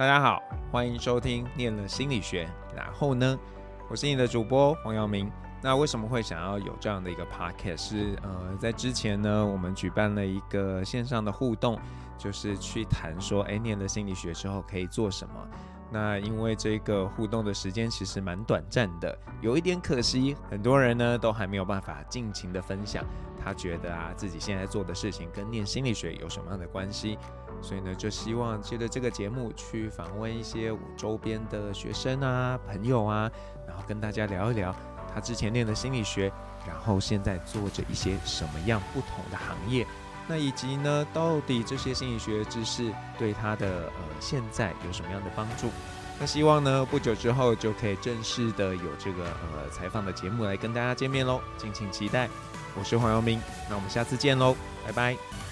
大家好，欢迎收听《念了心理学》，然后呢，我是你的主播黄耀明。那为什么会想要有这样的一个 podcast？是呃，在之前呢，我们举办了一个线上的互动，就是去谈说，哎，念了心理学之后可以做什么？那因为这个互动的时间其实蛮短暂的，有一点可惜，很多人呢都还没有办法尽情的分享，他觉得啊自己现在做的事情跟念心理学有什么样的关系？所以呢，就希望借着这个节目去访问一些我周边的学生啊、朋友啊，然后跟大家聊一聊。他之前念的心理学，然后现在做着一些什么样不同的行业？那以及呢，到底这些心理学知识对他的呃现在有什么样的帮助？那希望呢，不久之后就可以正式的有这个呃采访的节目来跟大家见面喽，敬请期待。我是黄耀明，那我们下次见喽，拜拜。